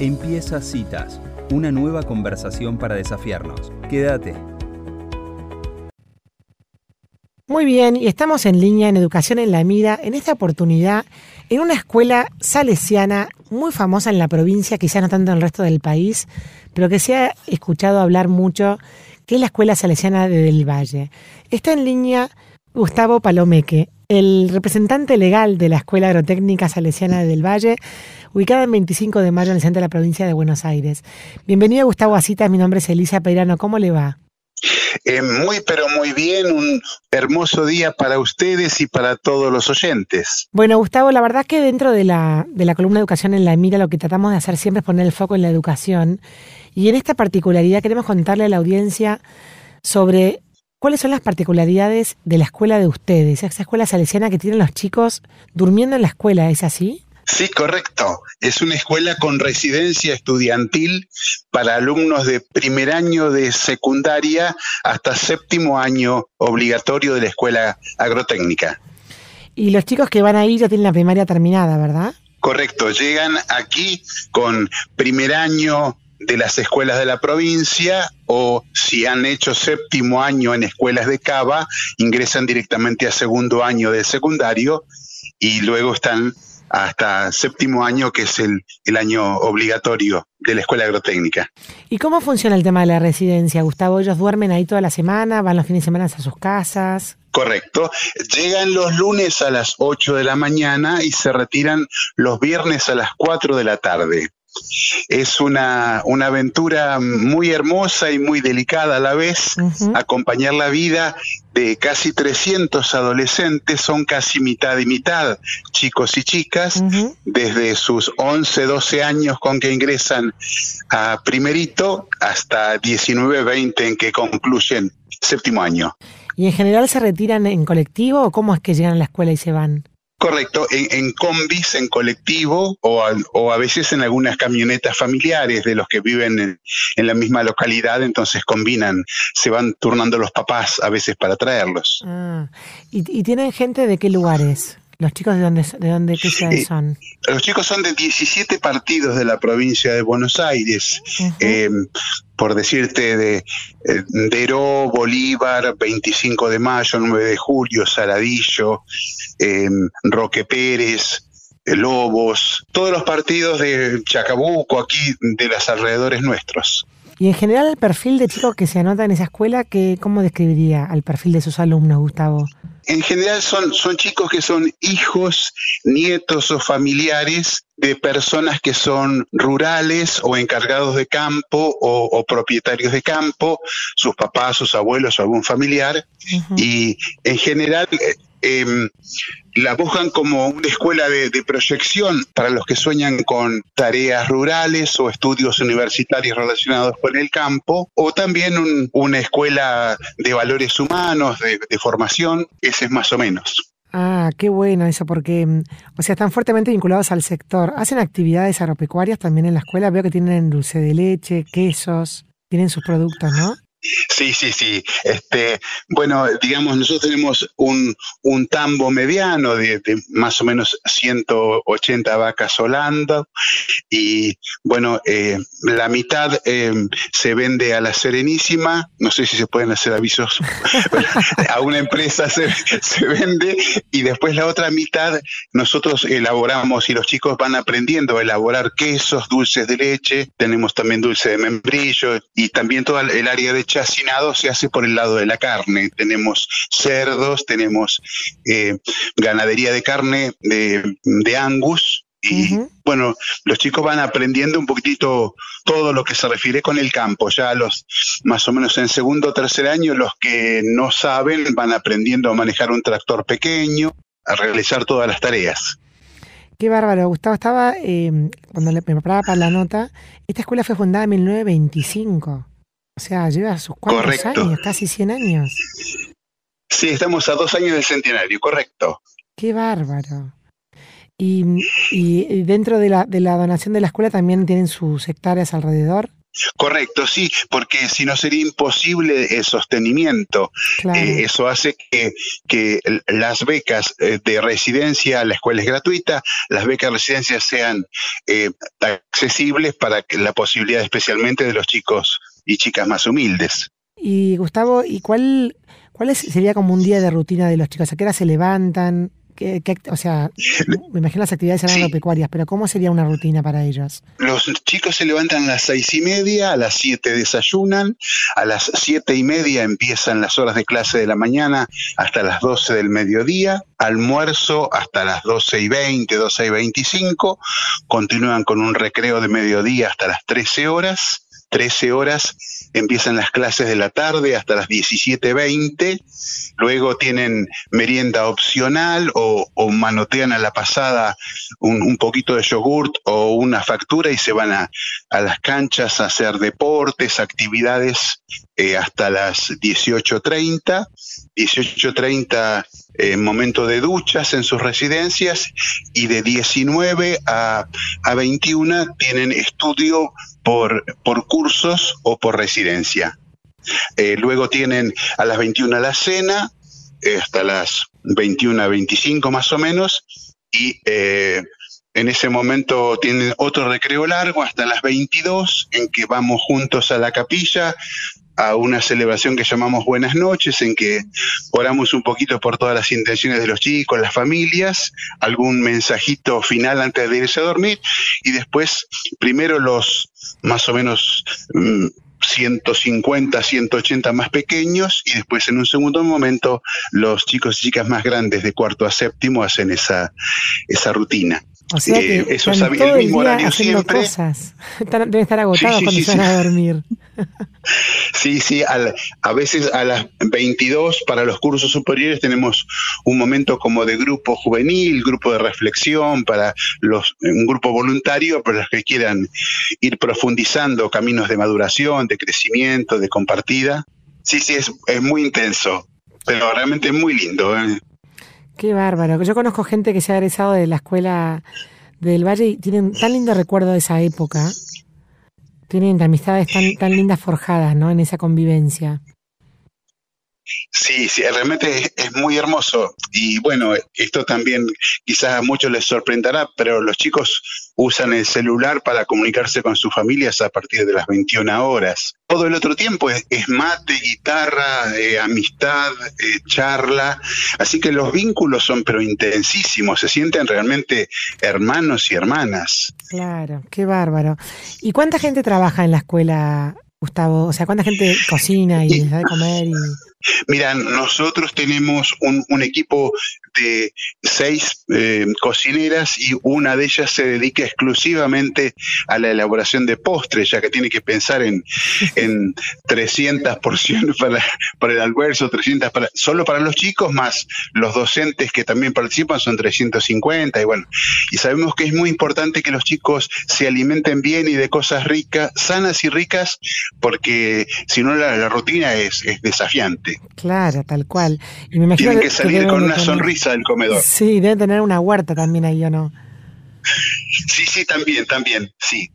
Empieza Citas, una nueva conversación para desafiarnos. Quédate. Muy bien, y estamos en línea en Educación en la Mira, en esta oportunidad, en una escuela salesiana muy famosa en la provincia, quizás no tanto en el resto del país, pero que se ha escuchado hablar mucho, que es la Escuela Salesiana de Del Valle. Está en línea Gustavo Palomeque, el representante legal de la Escuela Agrotécnica Salesiana de Del Valle, ubicada en 25 de mayo en el centro de la provincia de Buenos Aires. Bienvenido Gustavo a Citas, mi nombre es Elisa Peirano, ¿cómo le va? Eh, muy, pero muy bien, un hermoso día para ustedes y para todos los oyentes. Bueno, Gustavo, la verdad que dentro de la, de la columna Educación en la Mira lo que tratamos de hacer siempre es poner el foco en la educación y en esta particularidad queremos contarle a la audiencia sobre cuáles son las particularidades de la escuela de ustedes, esa escuela salesiana que tienen los chicos durmiendo en la escuela, ¿es así? Sí, correcto. Es una escuela con residencia estudiantil para alumnos de primer año de secundaria hasta séptimo año obligatorio de la escuela agrotécnica. Y los chicos que van ahí ya tienen la primaria terminada, ¿verdad? Correcto, llegan aquí con primer año de las escuelas de la provincia o si han hecho séptimo año en escuelas de Cava, ingresan directamente a segundo año de secundario y luego están hasta séptimo año, que es el, el, año obligatorio de la escuela agrotécnica. ¿Y cómo funciona el tema de la residencia, Gustavo? ¿Ellos duermen ahí toda la semana? ¿Van los fines de semana a sus casas? Correcto. Llegan los lunes a las 8 de la mañana y se retiran los viernes a las 4 de la tarde. Es una, una, aventura muy hermosa y muy delicada a la vez. Uh -huh. Acompañar la vida de casi 300 adolescentes, son casi mitad y mitad, chicos y chicas, uh -huh. desde sus 11, 12 años con que ingresan a primerito hasta 19, 20 en que concluyen séptimo año. ¿Y en general se retiran en colectivo o cómo es que llegan a la escuela y se van? Correcto, en, combis, en colectivo o a, veces en algunas camionetas familiares de los que viven en, la misma localidad, entonces combinan, se van turnando los papás a veces para traerlos. Ah, ¿y, ¿Y, tienen gente de qué lugares? ¿Los chicos de dónde, de dónde qué son? Los chicos son de 17 partidos de la provincia de Buenos Aires. Uh -huh. eh, por decirte, de eh, Deró, Bolívar, 25 de mayo, 9 de julio, Saladillo, eh, Roque Pérez, eh, Lobos, todos los partidos de Chacabuco, aquí de los alrededores nuestros. Y en general el perfil de chicos que se anota en esa escuela, que, ¿cómo describiría al perfil de sus alumnos, Gustavo? En general son, son chicos que son hijos, nietos o familiares de personas que son rurales o encargados de campo o, o propietarios de campo, sus papás, sus abuelos o algún familiar. Uh -huh. Y en general eh, la buscan como una escuela de, proyección para los que sueñan con tareas rurales o estudios universitarios relacionados con el campo, o también un, una escuela de valores humanos, de, de formación, ese es más o menos. Ah, qué bueno eso, porque, o sea, están fuertemente vinculados al sector. ¿Hacen actividades agropecuarias también en la escuela? Veo que tienen dulce de leche, quesos, tienen sus productos, ¿no? Sí, sí, sí. Este, bueno, digamos, nosotros tenemos un, un tambo mediano de, de, más o menos 180 vacas holando y, bueno, eh, la mitad eh, se vende a la Serenísima, no sé si se pueden hacer avisos, a una empresa se, se vende y después la otra mitad nosotros elaboramos y los chicos van aprendiendo a elaborar quesos, dulces de leche, tenemos también dulce de membrillo y también toda el área de chacinado se hace por el lado de la carne. Tenemos cerdos, tenemos eh, ganadería de carne de, de Angus. Y uh -huh. bueno, los chicos van aprendiendo un poquitito todo lo que se refiere con el campo. Ya los más o menos en segundo o tercer año, los que no saben van aprendiendo a manejar un tractor pequeño, a realizar todas las tareas. Qué bárbaro, Gustavo. Estaba, eh, cuando me preparaba para la nota, esta escuela fue fundada en 1925. O sea, lleva sus cuantos correcto. años, casi 100 años. Sí, estamos a dos años del centenario, correcto. Qué bárbaro. Y, y dentro de la, de la, donación de la escuela también tienen sus hectáreas alrededor. Correcto, sí, porque si no sería imposible el sostenimiento. Eh, eso hace que, que, las becas eh, de residencia, la escuela es gratuita, las becas de residencia sean eh, accesibles para que la posibilidad especialmente de los chicos y chicas más humildes. Y Gustavo, ¿y cuál, cuál sería como un día de rutina de los chicos? ¿A qué hora se levantan? o sea, me imagino las actividades agropecuarias, pero ¿cómo sería una rutina para ellos? Los chicos se levantan a las seis y media, a las siete desayunan, a las siete y media empiezan las horas de clase de la mañana hasta las doce del mediodía, almuerzo hasta las doce y veinte, doce y veinticinco, continúan con un recreo de mediodía hasta las trece horas, 13 horas empiezan las clases de la tarde hasta las 17.20, luego tienen merienda opcional o, manotean a la pasada un, poquito de yogurt o una factura y se van a, las canchas a hacer deportes, actividades eh, hasta las 18.30, 18.30 eh, momento de duchas en sus residencias y de 19 a, a 21 tienen estudio por, por cursos o por residencia. Eh, luego tienen a las 21 la cena, eh, hasta las 21 a 25 más o menos, y eh, en ese momento tienen otro recreo largo hasta las 22, en que vamos juntos a la capilla a una celebración que llamamos Buenas noches, en que oramos un poquito por todas las intenciones de los chicos, las familias, algún mensajito final antes de irse a dormir, y después primero los más o menos 150, mm, 180 más pequeños y después en un segundo momento los chicos y chicas más grandes de cuarto a séptimo hacen esa, esa rutina. O sea que eh, eso el mismo horario siempre. Cosas. Deben estar agotados cuando se van a dormir. Sí, sí, a veces a las 22 para los cursos superiores tenemos un momento como de grupo juvenil, grupo de reflexión para los un grupo voluntario para los que quieran ir profundizando caminos de maduración, de crecimiento, de compartida. Sí, sí, es, es muy intenso, pero realmente muy lindo. ¿eh? Qué bárbaro. Yo conozco gente que se ha egresado de la escuela del Valle y tienen tan lindo recuerdo de esa época. Tienen amistades tan, tan lindas forjadas, ¿no? En esa convivencia. Sí, sí, realmente es, muy hermoso. Y bueno, esto también quizás a muchos les sorprenderá, pero los chicos usan el celular para comunicarse con sus familias a partir de las 21 horas. Todo el otro tiempo es, mate, guitarra, eh, amistad, eh, charla. Así que los vínculos son pero intensísimos, se sienten realmente hermanos y hermanas. Claro, qué bárbaro. ¿Y cuánta gente trabaja en la escuela, Gustavo? O sea, ¿cuánta gente cocina y les da de comer? Y... Mira, nosotros tenemos un, equipo de seis eh, cocineras y una de ellas se dedica exclusivamente a la elaboración de postres, ya que tiene que pensar en, en 300 porciones para, para el almuerzo, 300 para, solo para los chicos, más los docentes que también participan son 350 y bueno, y sabemos que es muy importante que los chicos se alimenten bien y de cosas ricas, sanas y ricas, porque si no la, rutina es desafiante. Claro, tal cual. Y me imagino Tienen que salir con una sonrisa del comedor. Sí, deben tener una huerta también ahí, ¿o no? Sí, sí, también, también, sí.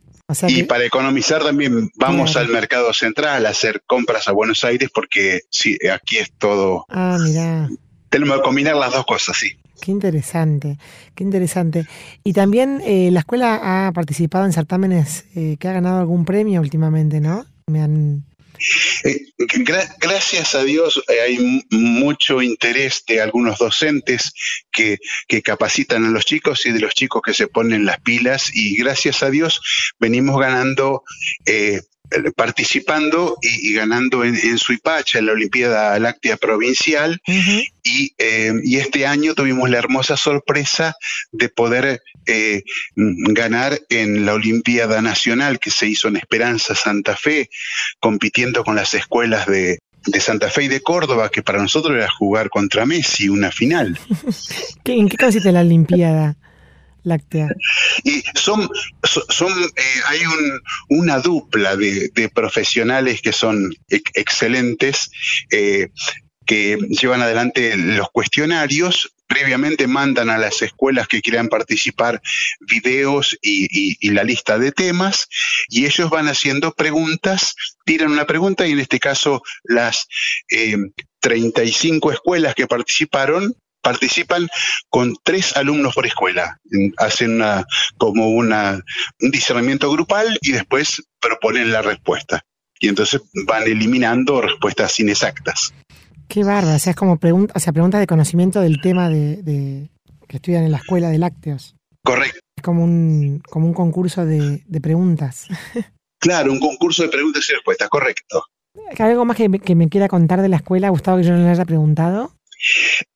y para economizar también vamos al mercado central a hacer compras a Buenos Aires porque sí, aquí es todo. Ah, mira. Tenemos que combinar las dos cosas, sí. Qué interesante, qué interesante. Y también eh, la escuela ha participado en certámenes eh, que ha ganado algún premio últimamente, ¿no? Me han eh, gracias a Dios eh, hay mucho interés de algunos docentes que, capacitan a los chicos y de los chicos que se ponen las pilas. Y gracias a Dios venimos ganando eh, participando y, ganando en, Suipacha, en la Olimpiada Láctea Provincial, y, y, este año tuvimos la hermosa sorpresa de poder eh, ganar en la Olimpiada Nacional que se hizo en Esperanza Santa Fe, compitiendo con las escuelas de, Santa Fe y de Córdoba, que para nosotros era jugar contra Messi, una final. ¿En qué consiste la Olimpiada? Láctea. Y son, son eh, hay una dupla de, profesionales que son excelentes, eh, que llevan adelante los cuestionarios previamente mandan a las escuelas que quieran participar videos y, la lista de temas y ellos van haciendo preguntas, tiran una pregunta y en este caso las 35 eh, escuelas que participaron participan con tres alumnos por escuela. Hacen una, como una, un discernimiento grupal y después proponen la respuesta. Y entonces van eliminando respuestas inexactas. Qué bárbaro, o sea, es como pregunta, o sea, preguntas de conocimiento del tema de, que estudian en la escuela de lácteos. Correcto. Es como un, como un concurso de, de preguntas. Claro, un concurso de preguntas y respuestas, correcto. ¿Algo más que, que me quiera contar de la escuela, Gustavo, que yo no le haya preguntado?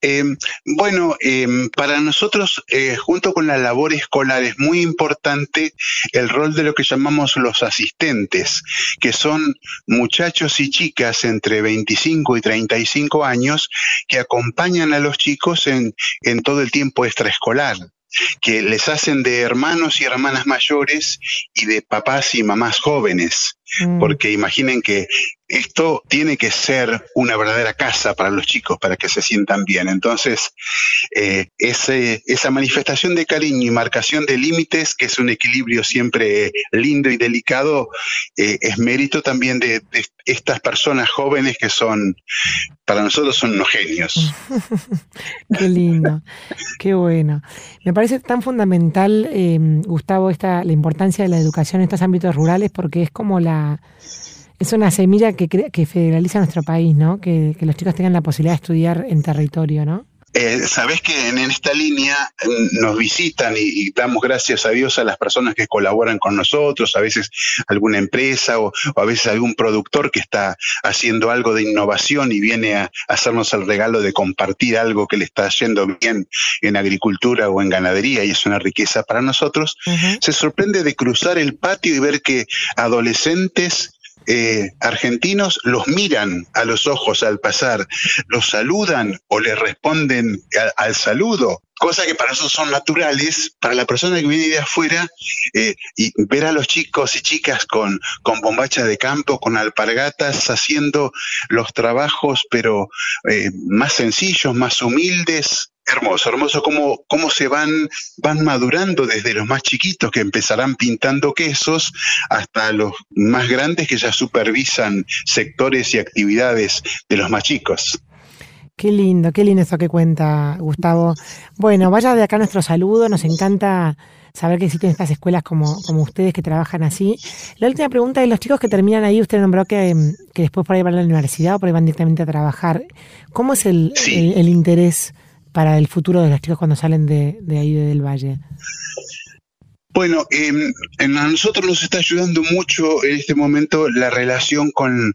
Em, bueno, em, para nosotros, eh, junto con la labor escolar, es muy importante el rol de lo que llamamos los asistentes, que son muchachos y chicas entre 25 y 35 años que acompañan a los chicos en todo el tiempo extraescolar que les hacen de hermanos y hermanas mayores y de papás y mamás jóvenes. Mm. Porque imaginen que esto tiene que ser una verdadera casa para los chicos, para que se sientan bien. Entonces, eh, esa manifestación de cariño y marcación de límites, que es un equilibrio siempre lindo y delicado, eh, es mérito también de, estas personas jóvenes que son, para nosotros son unos genios. qué lindo, qué bueno. Me parece tan fundamental, eh, Gustavo, esta, la importancia de la educación en estos ámbitos rurales, porque es como la es una semilla que, que federaliza nuestro país, ¿no? Que, que los chicos tengan la posibilidad de estudiar en territorio, ¿no? Eh, Sabes que en, esta línea mm, nos visitan y, damos gracias a Dios a las personas que colaboran con nosotros, a veces alguna empresa o, a veces algún productor que está haciendo algo de innovación y viene a, hacernos el regalo de compartir algo que le está yendo bien en agricultura o en ganadería y es una riqueza para nosotros. Se sorprende de cruzar el patio y ver que adolescentes eh, argentinos los miran a los ojos al pasar, los saludan o le responden al saludo, cosa que para nosotros son naturales, para la persona que viene de afuera, eh, y ver a los chicos y chicas con, con bombachas de campo, con alpargatas, haciendo los trabajos, pero eh, más sencillos, más humildes, Hermoso, hermoso cómo, cómo se van, van madurando desde los más chiquitos que empezarán pintando quesos hasta los más grandes que ya supervisan sectores y actividades de los más chicos. Qué lindo, qué lindo eso que cuenta Gustavo. Bueno, vaya de acá nuestro saludo, nos encanta saber que existen estas escuelas como, como ustedes que trabajan así. La última pregunta de los chicos que terminan ahí, usted nombró que, que después por ahí van a la universidad o por ahí van directamente a trabajar. ¿Cómo es el, el interés? Para el futuro de los chicos cuando salen de, ahí del valle? Bueno, em, a nosotros nos está ayudando mucho en este momento la relación con,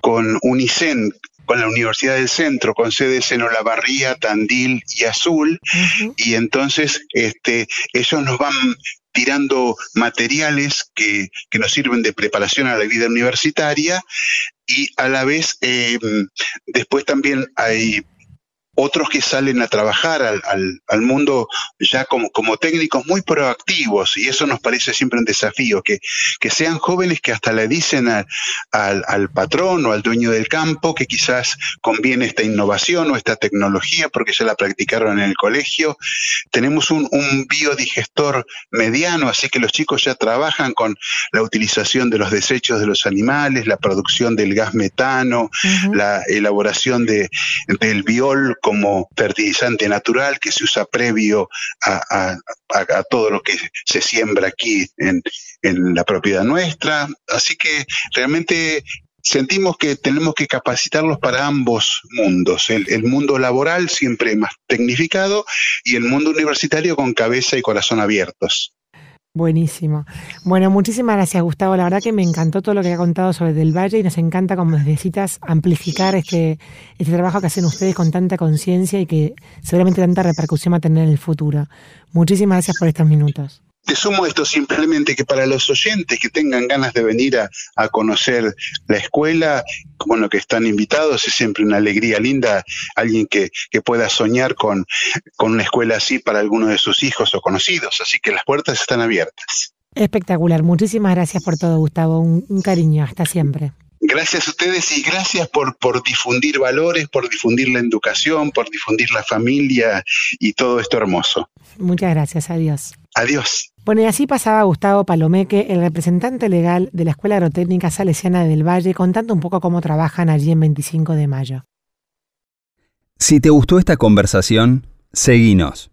con UNICEN, con la Universidad del Centro, con sedes en Olavarría, Tandil y Azul, y entonces este, ellos nos van tirando materiales que, que, nos sirven de preparación a la vida universitaria y a la vez em, después también hay otros que salen a trabajar al, mundo ya como, como, técnicos muy proactivos, y eso nos parece siempre un desafío, que, que sean jóvenes que hasta le dicen al, patrón o al dueño del campo que quizás conviene esta innovación o esta tecnología porque ya la practicaron en el colegio. Tenemos un, biodigestor mediano, así que los chicos ya trabajan con la utilización de los desechos de los animales, la producción del gas metano, la elaboración de, del biol como fertilizante natural que se usa previo a, todo lo que se siembra aquí en, la propiedad nuestra. Así que realmente sentimos que tenemos que capacitarlos para ambos mundos, el, mundo laboral siempre más tecnificado y el mundo universitario con cabeza y corazón abiertos. Buenísimo. Bueno, muchísimas gracias Gustavo. La verdad que me encantó todo lo que ha contado sobre Del Valle y nos encanta, como necesitas, amplificar este, este trabajo que hacen ustedes con tanta conciencia y que seguramente tanta repercusión va a tener en el futuro. Muchísimas gracias por estos minutos. Te sumo esto simplemente que para los oyentes que tengan ganas de venir a, conocer la escuela, bueno, que están invitados, es siempre una alegría linda, alguien que, pueda soñar con, con una escuela así para alguno de sus hijos o conocidos, así que las puertas están abiertas. Espectacular, muchísimas gracias por todo, Gustavo, un cariño, hasta siempre. Gracias a ustedes y gracias por, por difundir valores, por difundir la educación, por difundir la familia y todo esto hermoso. Muchas gracias, adiós. Adiós. Bueno, y así pasaba Gustavo Palomeque, el representante legal de la Escuela Agrotécnica Salesiana del Valle, contando un poco cómo trabajan allí en 25 de mayo. Si te gustó esta conversación, seguinos